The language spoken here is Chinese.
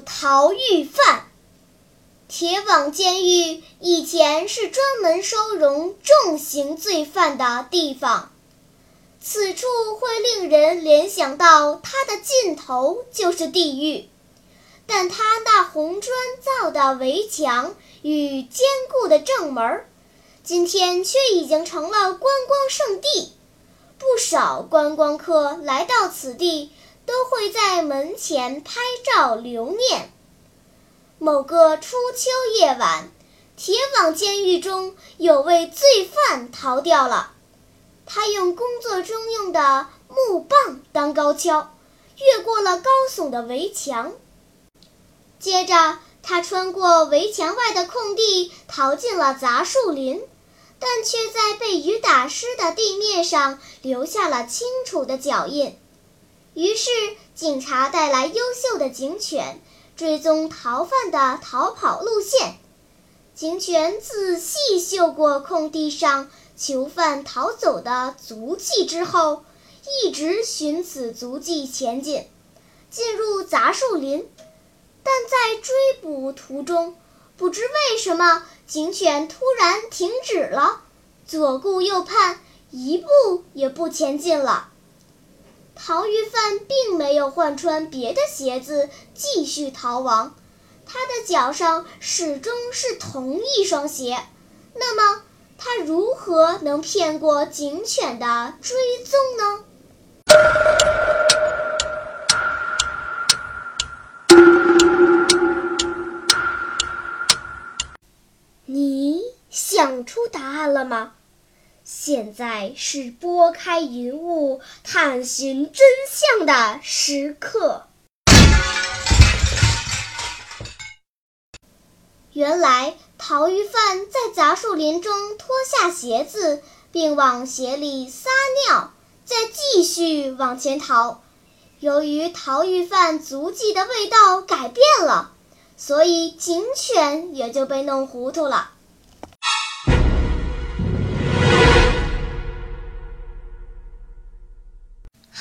逃狱犯。铁网监狱以前是专门收容重刑罪犯的地方。此处会令人联想到它的尽头就是地狱，但它那红砖造的围墙与坚固的正门，今天却已经成了观光胜地。不少观光客来到此地，都会在门前拍照留念。某个初秋夜晚，铁网监狱中有位罪犯逃掉了。他用工作中用的木棒当高跷，越过了高耸的围墙。接着，他穿过围墙外的空地，逃进了杂树林，但却在被雨打湿的地面上留下了清楚的脚印。于是，警察带来优秀的警犬，追踪逃犯的逃跑路线。警犬仔细嗅过空地上。囚犯逃走的足迹之后，一直循此足迹前进，进入杂树林。但在追捕途中，不知为什么警犬突然停止了，左顾右盼，一步也不前进了。逃狱犯并没有换穿别的鞋子继续逃亡，他的脚上始终是同一双鞋。那么？他如何能骗过警犬的追踪呢？你想出答案了吗？现在是拨开云雾探寻真相的时刻。原来。逃狱犯在杂树林中脱下鞋子，并往鞋里撒尿，再继续往前逃。由于逃狱犯足迹的味道改变了，所以警犬也就被弄糊涂了。